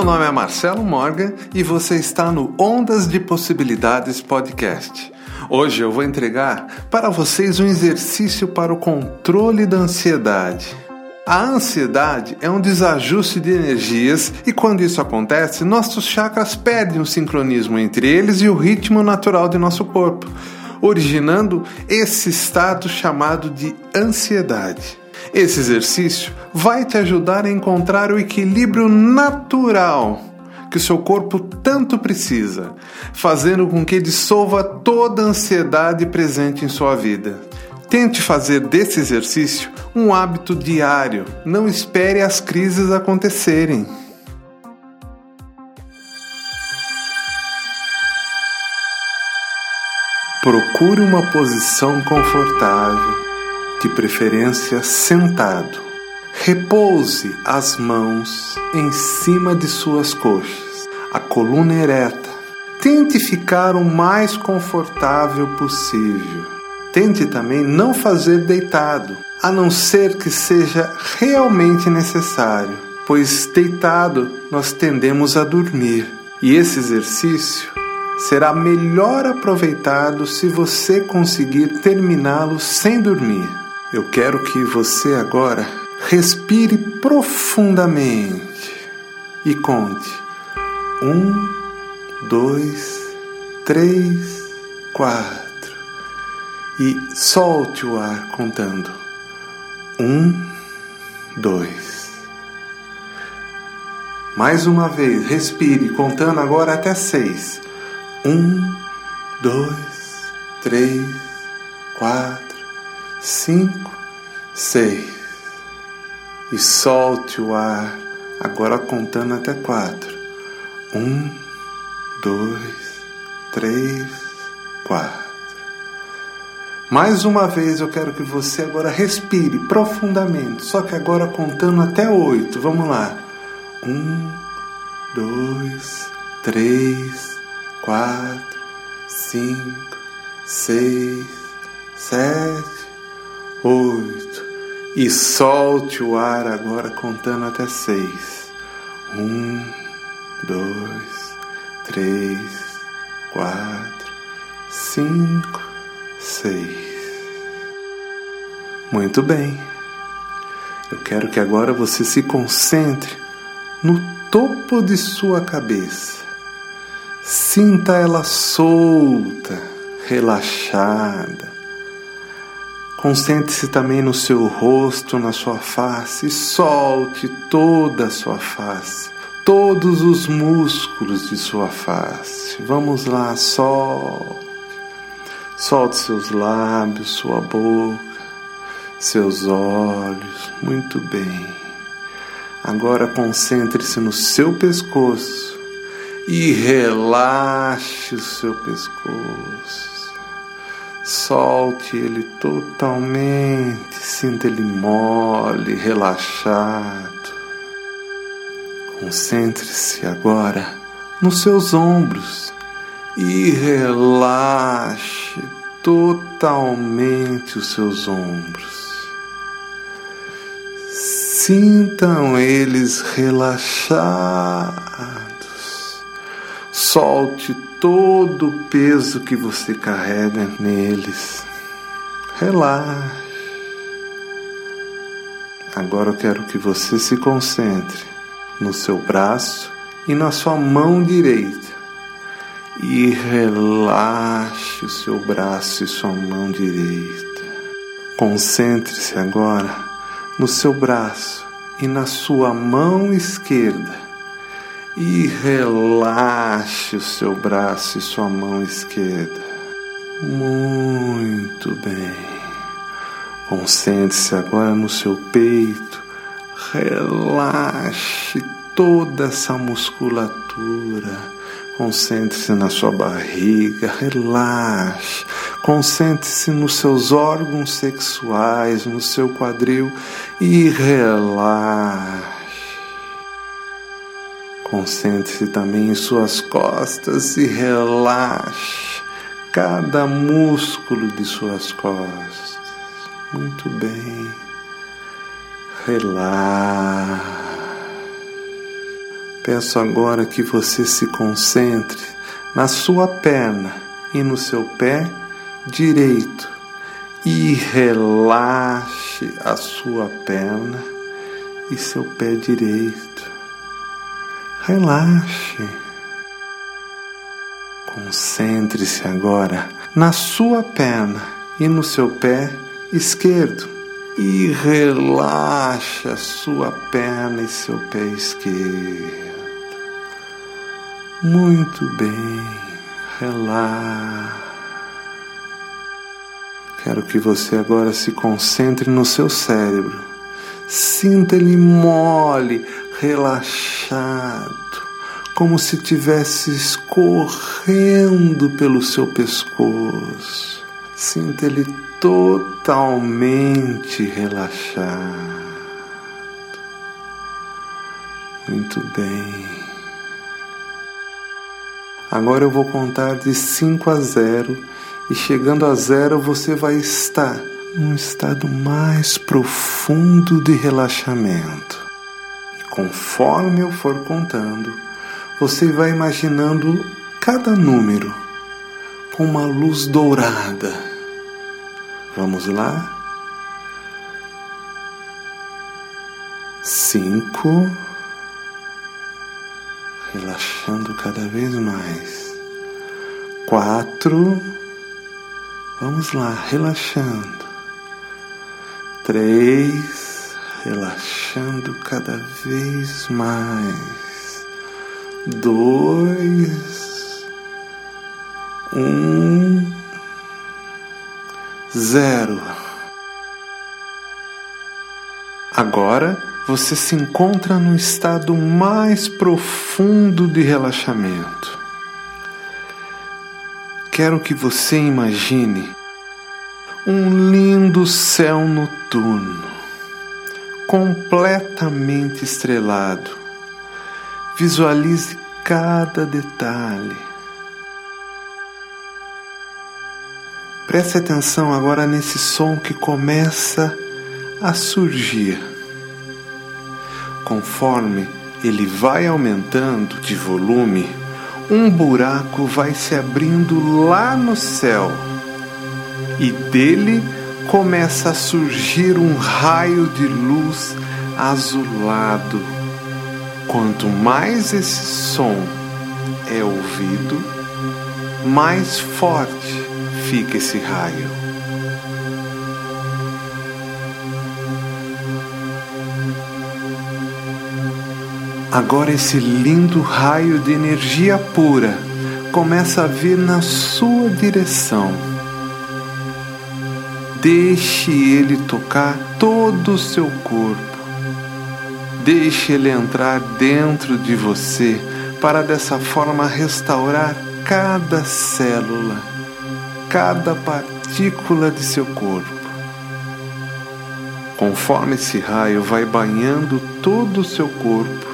Meu nome é Marcelo Morgan e você está no Ondas de Possibilidades Podcast. Hoje eu vou entregar para vocês um exercício para o controle da ansiedade. A ansiedade é um desajuste de energias e quando isso acontece, nossos chakras perdem o sincronismo entre eles e o ritmo natural de nosso corpo, originando esse estado chamado de ansiedade. Esse exercício vai te ajudar a encontrar o equilíbrio natural que o seu corpo tanto precisa, fazendo com que dissolva toda a ansiedade presente em sua vida. Tente fazer desse exercício um hábito diário, não espere as crises acontecerem. Procure uma posição confortável de preferência sentado. Repouse as mãos em cima de suas coxas, a coluna ereta. Tente ficar o mais confortável possível. Tente também não fazer deitado, a não ser que seja realmente necessário, pois deitado nós tendemos a dormir. E esse exercício será melhor aproveitado se você conseguir terminá-lo sem dormir. Eu quero que você agora respire profundamente e conte. Um, dois, três, quatro. E solte o ar contando. Um, dois. Mais uma vez, respire, contando agora até seis. Um, dois, três, quatro cinco, seis. E solte o ar, agora contando até quatro. Um, dois, três, quatro. Mais uma vez eu quero que você agora respire profundamente, só que agora contando até oito. Vamos lá. Um, dois, três, quatro, cinco, seis, sete oito. E solte o ar agora contando até seis. Um, dois, três, quatro, cinco, seis. Muito bem. Eu quero que agora você se concentre no topo de sua cabeça. Sinta ela solta, relaxada Concentre-se também no seu rosto, na sua face, solte toda a sua face, todos os músculos de sua face. Vamos lá, solte. Solte seus lábios, sua boca, seus olhos. Muito bem. Agora concentre-se no seu pescoço e relaxe o seu pescoço. Solte ele totalmente, sinta ele mole, relaxado. Concentre-se agora nos seus ombros e relaxe totalmente os seus ombros. Sintam eles relaxados. Solte todo o peso que você carrega neles. Relaxe. Agora eu quero que você se concentre no seu braço e na sua mão direita. E relaxe o seu braço e sua mão direita. Concentre-se agora no seu braço e na sua mão esquerda e relaxe o seu braço e sua mão esquerda. Muito bem. Concentre-se agora no seu peito. Relaxe toda essa musculatura. Concentre-se na sua barriga, relaxe. Concentre-se nos seus órgãos sexuais, no seu quadril e relaxe. Concentre-se também em suas costas e relaxe cada músculo de suas costas. Muito bem. Relaxe. Peço agora que você se concentre na sua perna e no seu pé direito e relaxe a sua perna e seu pé direito. Relaxe. Concentre-se agora na sua perna e no seu pé esquerdo e relaxe a sua perna e seu pé esquerdo. Muito bem, relaxa. Quero que você agora se concentre no seu cérebro. Sinta ele mole, relaxado, como se estivesse escorrendo pelo seu pescoço. Sinta ele totalmente relaxado. Muito bem. Agora eu vou contar de 5 a 0 e chegando a zero você vai estar num estado mais profundo de relaxamento. Conforme eu for contando, você vai imaginando cada número com uma luz dourada. Vamos lá? Cinco relaxando cada vez mais. Quatro, vamos lá, relaxando. Três, relaxando cada vez mais. Dois, um, zero. Agora você se encontra no estado mais profundo de relaxamento. Quero que você imagine um lindo céu noturno, completamente estrelado. Visualize cada detalhe. Preste atenção agora nesse som que começa a surgir conforme ele vai aumentando de volume, um buraco vai se abrindo lá no céu e dele começa a surgir um raio de luz azulado. Quanto mais esse som é ouvido, mais forte fica esse raio. Agora esse lindo raio de energia pura começa a vir na sua direção. Deixe ele tocar todo o seu corpo. Deixe ele entrar dentro de você para dessa forma restaurar cada célula, cada partícula de seu corpo. Conforme esse raio vai banhando todo o seu corpo,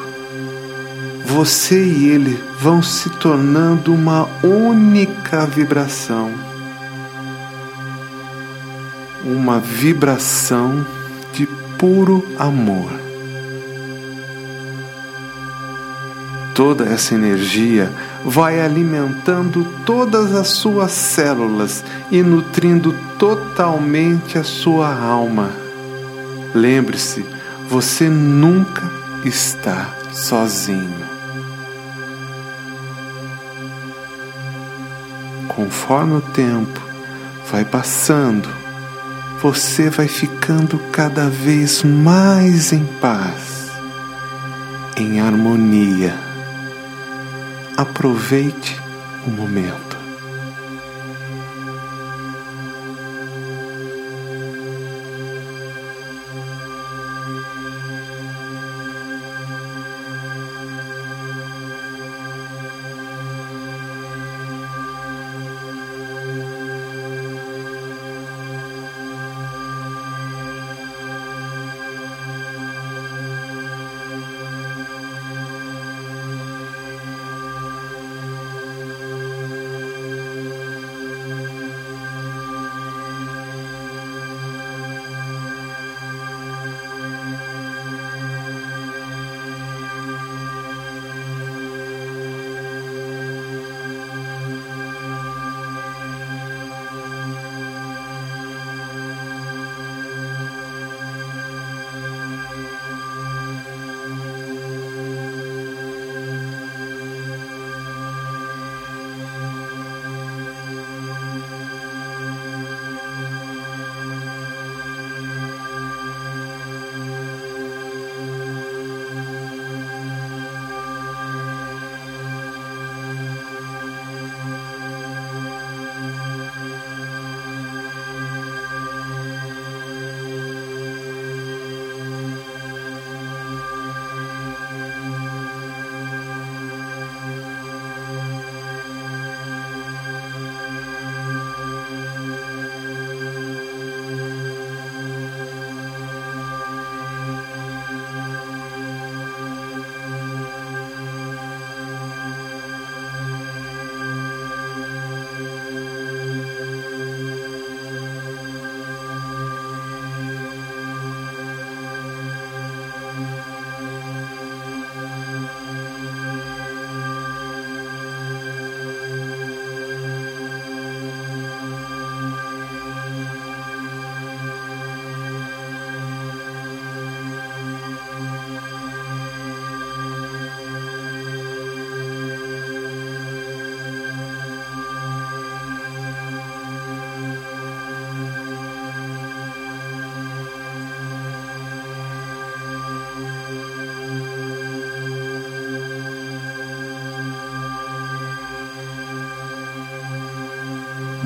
você e ele vão se tornando uma única vibração. Uma vibração de puro amor. Toda essa energia vai alimentando todas as suas células e nutrindo totalmente a sua alma. Lembre-se, você nunca está sozinho. conforme o tempo vai passando, você vai ficando cada vez mais em paz, em harmonia. Aproveite o momento.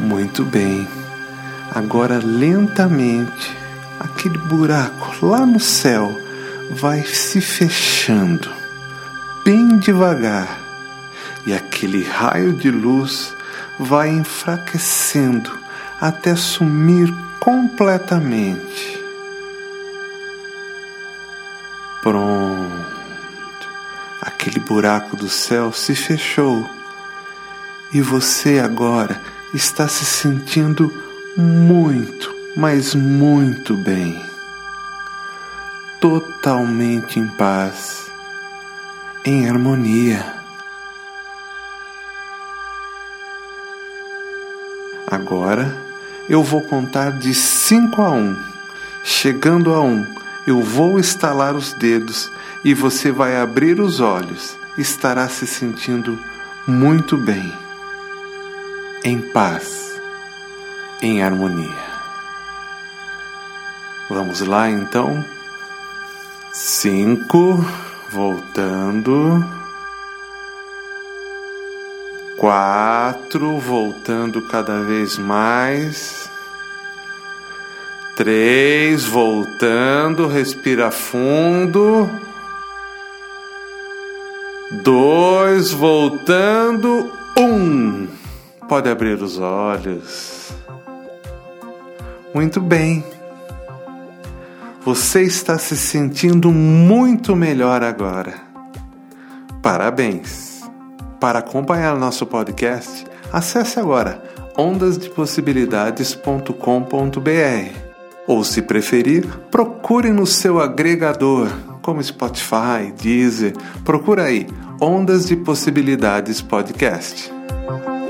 Muito bem. Agora lentamente aquele buraco lá no céu vai se fechando, bem devagar, e aquele raio de luz vai enfraquecendo até sumir completamente. Pronto. Aquele buraco do céu se fechou e você agora está se sentindo muito, mas muito bem. Totalmente em paz, em harmonia. Agora eu vou contar de 5 a 1. Um. Chegando a 1, um, eu vou estalar os dedos e você vai abrir os olhos. Estará se sentindo muito bem, em paz, em harmonia. Vamos lá então. Cinco, voltando. Quatro, voltando cada vez mais. Três, voltando, respira fundo. Dois, voltando. Um. Pode abrir os olhos. Muito bem. Você está se sentindo muito melhor agora. Parabéns! Para acompanhar nosso podcast, acesse agora ondasdepossibilidades.com.br ou, se preferir, procure no seu agregador, como Spotify, Deezer. Procura aí Ondas de Possibilidades Podcast.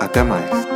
Até mais!